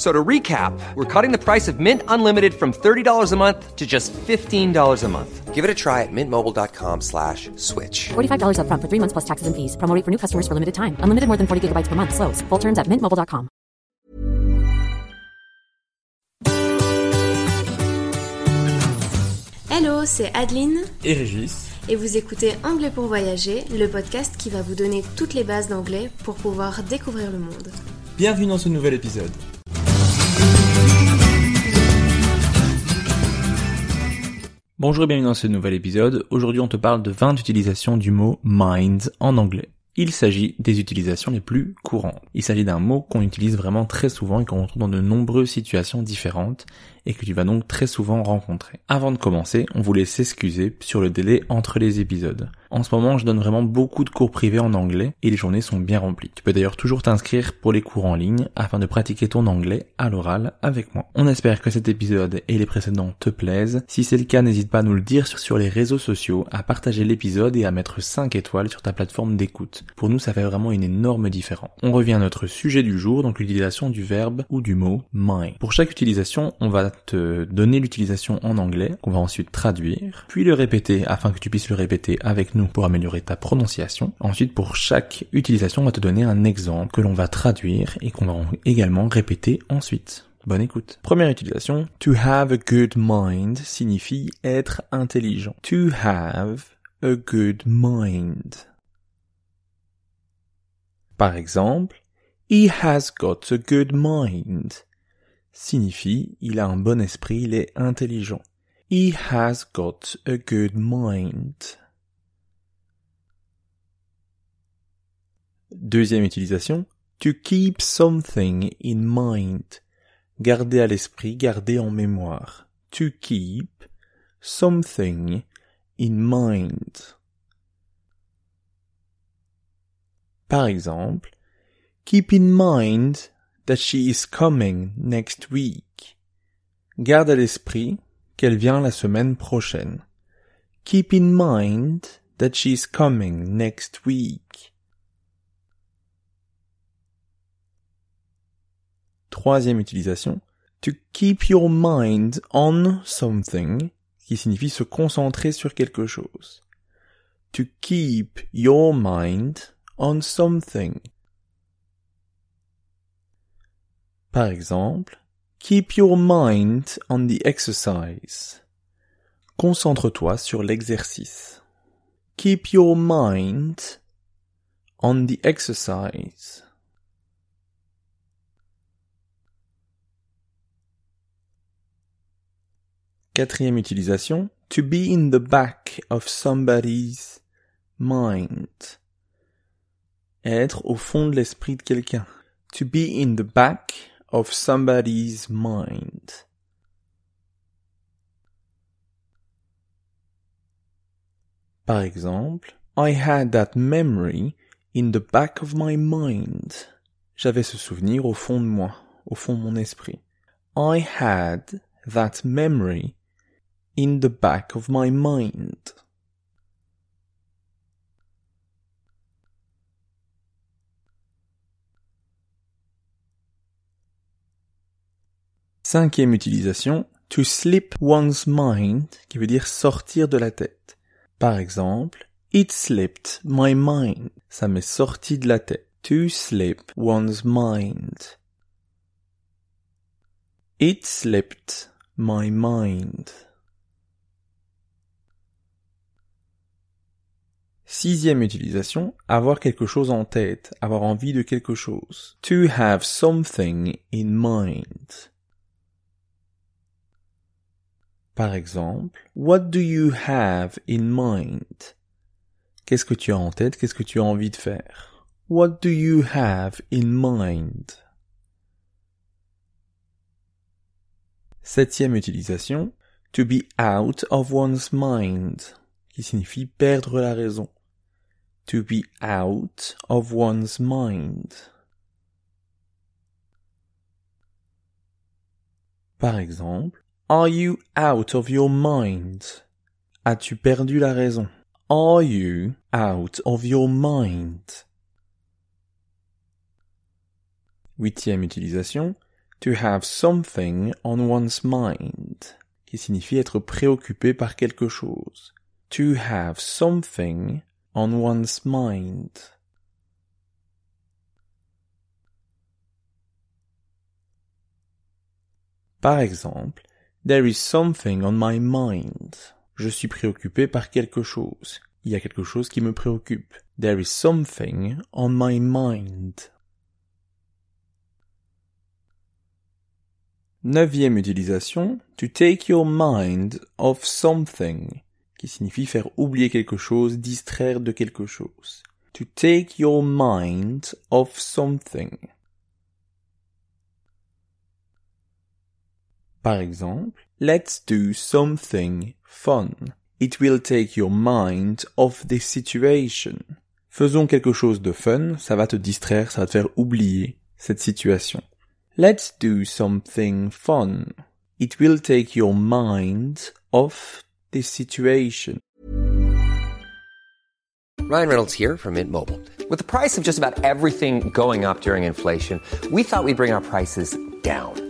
So to recap, we're cutting the price of Mint Unlimited from $30 a month to just $15 a month. Give it a try at mintmobile.com slash switch. $45 up front for three months plus taxes and fees. Promo for new customers for limited time. Unlimited more than 40 gigabytes per month. Slows. Full terms at mintmobile.com. Hello, c'est Adeline et Régis. et vous écoutez Anglais pour voyager, le podcast qui va vous donner toutes les bases d'anglais pour pouvoir découvrir le monde. Bienvenue dans ce nouvel épisode. Bonjour et bienvenue dans ce nouvel épisode. Aujourd'hui on te parle de 20 utilisations du mot mind en anglais. Il s'agit des utilisations les plus courantes. Il s'agit d'un mot qu'on utilise vraiment très souvent et qu'on retrouve dans de nombreuses situations différentes et que tu vas donc très souvent rencontrer. Avant de commencer, on voulait s'excuser sur le délai entre les épisodes. En ce moment, je donne vraiment beaucoup de cours privés en anglais et les journées sont bien remplies. Tu peux d'ailleurs toujours t'inscrire pour les cours en ligne afin de pratiquer ton anglais à l'oral avec moi. On espère que cet épisode et les précédents te plaisent. Si c'est le cas, n'hésite pas à nous le dire sur les réseaux sociaux, à partager l'épisode et à mettre 5 étoiles sur ta plateforme d'écoute. Pour nous, ça fait vraiment une énorme différence. On revient à notre sujet du jour, donc l'utilisation du verbe ou du mot mind. Pour chaque utilisation, on va te donner l'utilisation en anglais, qu'on va ensuite traduire, puis le répéter afin que tu puisses le répéter avec nous pour améliorer ta prononciation. Ensuite, pour chaque utilisation, on va te donner un exemple que l'on va traduire et qu'on va également répéter ensuite. Bonne écoute. Première utilisation, to have a good mind signifie être intelligent. To have a good mind. Par exemple, he has got a good mind signifie il a un bon esprit, il est intelligent. He has got a good mind. Deuxième utilisation, to keep something in mind. Garder à l'esprit, garder en mémoire. To keep something in mind. Par exemple, keep in mind that she is coming next week. Garde à l'esprit qu'elle vient la semaine prochaine. Keep in mind that she is coming next week. Troisième utilisation. To keep your mind on something, qui signifie se concentrer sur quelque chose. To keep your mind on something. Par exemple, keep your mind on the exercise. Concentre-toi sur l'exercice. Keep your mind on the exercise. Quatrième utilisation, to be in the back of somebody's mind. Être au fond de l'esprit de quelqu'un. To be in the back of somebody's mind. Par exemple, I had that memory in the back of my mind. J'avais ce souvenir au fond de moi, au fond de mon esprit. I had that memory in the back of my mind. Cinquième utilisation, to slip one's mind, qui veut dire sortir de la tête. Par exemple, it slipped my mind. Ça m'est sorti de la tête. To slip one's mind. It slipped my mind. Sixième utilisation, avoir quelque chose en tête, avoir envie de quelque chose. To have something in mind. Par exemple, What do you have in mind? Qu'est-ce que tu as en tête? Qu'est-ce que tu as envie de faire? What do you have in mind? Septième utilisation, to be out of one's mind, qui signifie perdre la raison. To be out of one's mind. Par exemple, Are you out of your mind? As-tu perdu la raison? Are you out of your mind? Huitième utilisation, to have something on one's mind, qui signifie être préoccupé par quelque chose. To have something on one's mind. Par exemple, There is something on my mind. Je suis préoccupé par quelque chose. Il y a quelque chose qui me préoccupe. There is something on my mind. Neuvième utilisation, to take your mind off something, qui signifie faire oublier quelque chose, distraire de quelque chose. To take your mind off something. Par exemple, let's do something fun. It will take your mind off this situation. Faisons quelque chose de fun, ça va te distraire, ça va te faire oublier cette situation. Let's do something fun. It will take your mind off this situation. Ryan Reynolds here from Mint Mobile. With the price of just about everything going up during inflation, we thought we'd bring our prices down.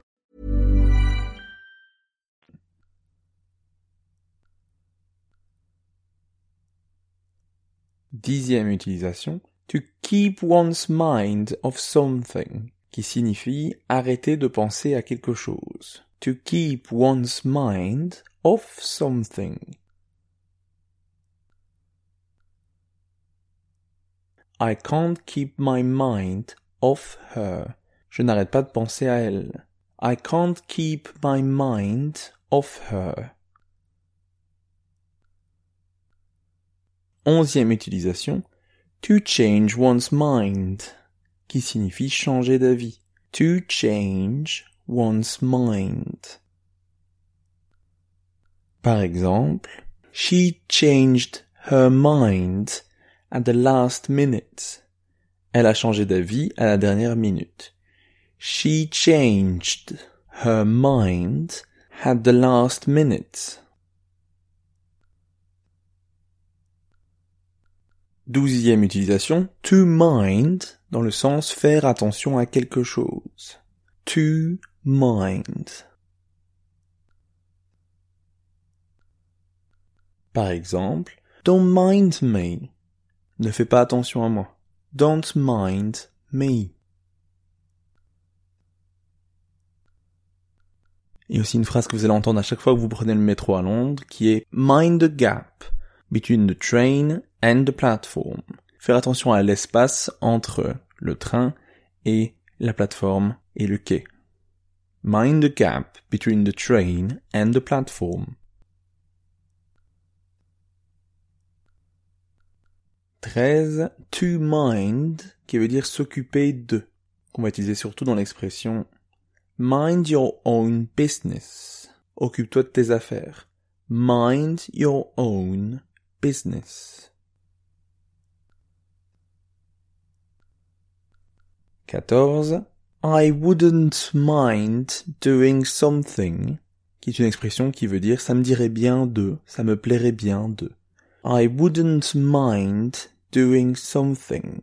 Dixième utilisation, to keep one's mind off something, qui signifie arrêter de penser à quelque chose. To keep one's mind off something. I can't keep my mind off her. Je n'arrête pas de penser à elle. I can't keep my mind off her. Onzième utilisation, to change one's mind, qui signifie changer d'avis. To change one's mind. Par exemple, she changed her mind at the last minute. Elle a changé d'avis à la dernière minute. She changed her mind at the last minute. Douzième utilisation, to mind, dans le sens faire attention à quelque chose. To mind. Par exemple, don't mind me. Ne fais pas attention à moi. Don't mind me. A aussi une phrase que vous allez entendre à chaque fois que vous prenez le métro à Londres, qui est mind the gap between the train and the platform. Faire attention à l'espace entre le train et la plateforme et le quai. Mind the gap between the train and the platform. 13. To mind, qui veut dire s'occuper de, qu'on va utiliser surtout dans l'expression mind your own business. Occupe-toi de tes affaires. Mind your own business. 14. I wouldn't mind doing something, qui est une expression qui veut dire ça me dirait bien de, ça me plairait bien de. I wouldn't mind doing something.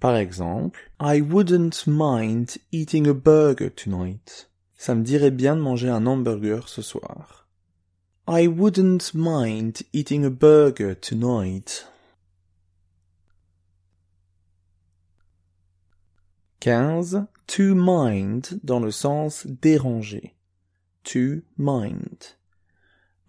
Par exemple, I wouldn't mind eating a burger tonight. Ça me dirait bien de manger un hamburger ce soir. I wouldn't mind eating a burger tonight. 15. To mind dans le sens déranger. To mind.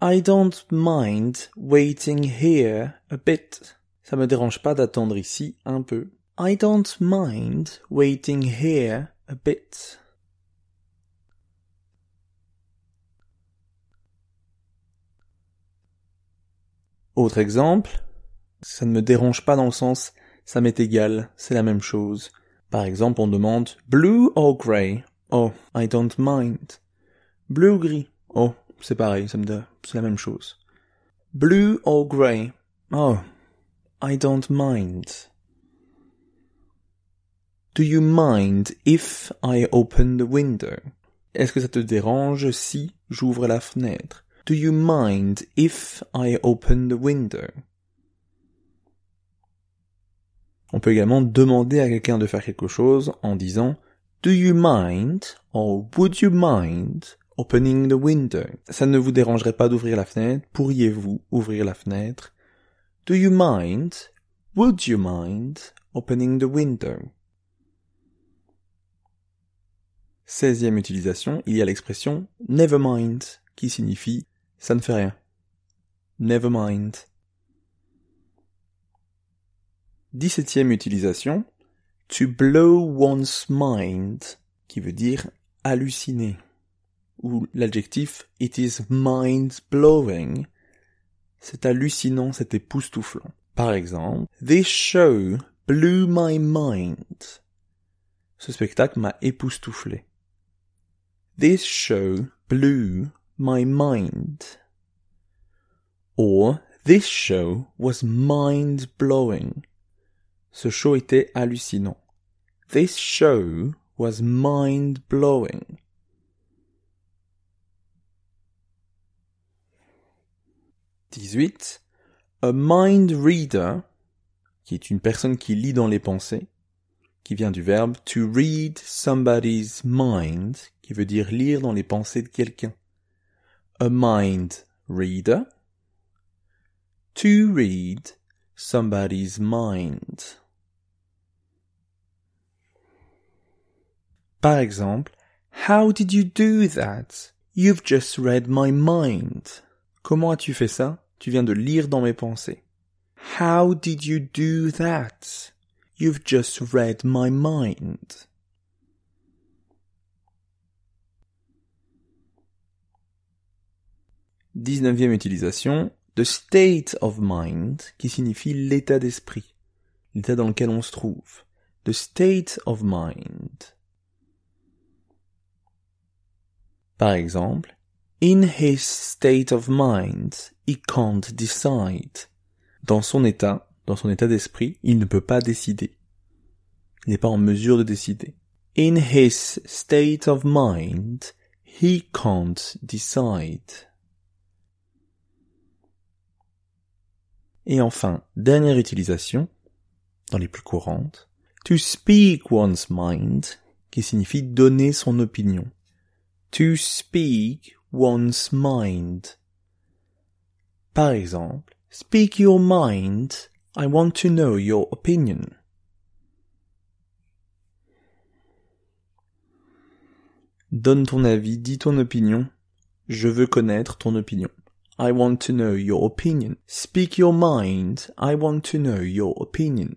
I don't mind waiting here a bit. Ça me dérange pas d'attendre ici un peu. I don't mind waiting here a bit. Autre exemple, ça ne me dérange pas dans le sens ça m'est égal, c'est la même chose. Par exemple, on demande blue or grey. Oh, I don't mind. Bleu ou gris? Oh, c'est pareil, c'est la même chose. Blue or grey. Oh, I don't mind. Do you mind if I open the window? Est-ce que ça te dérange si j'ouvre la fenêtre? Do you mind if I open the window? On peut également demander à quelqu'un de faire quelque chose en disant Do you mind or would you mind opening the window? Ça ne vous dérangerait pas d'ouvrir la fenêtre? Pourriez-vous ouvrir la fenêtre? Do you mind? Would you mind opening the window? Seizième utilisation, il y a l'expression never mind qui signifie ça ne fait rien. Never mind. Dix-septième utilisation, to blow one's mind, qui veut dire halluciner, ou l'adjectif it is mind blowing, c'est hallucinant, c'est époustouflant. Par exemple, this show blew my mind. Ce spectacle m'a époustouflé. This show blew my mind. Or, this show was mind blowing. Ce show était hallucinant. This show was mind blowing. Dix-huit. A mind reader, qui est une personne qui lit dans les pensées, qui vient du verbe to read somebody's mind, qui veut dire lire dans les pensées de quelqu'un. A mind reader. To read somebody's mind. Par exemple, How did you do that? You've just read my mind. Comment as-tu fait ça? Tu viens de lire dans mes pensées. How did you do that? You've just read my mind. Dix-neuvième utilisation, the state of mind, qui signifie l'état d'esprit, l'état dans lequel on se trouve. The state of mind. Par exemple, In his state of mind, he can't decide. Dans son état, dans son état d'esprit, il ne peut pas décider. Il n'est pas en mesure de décider. In his state of mind, he can't decide. Et enfin, dernière utilisation, dans les plus courantes, to speak one's mind, qui signifie donner son opinion. To speak one's mind. Par exemple, speak your mind, I want to know your opinion. Donne ton avis, dis ton opinion, je veux connaître ton opinion. I want to know your opinion. Speak your mind. I want to know your opinion.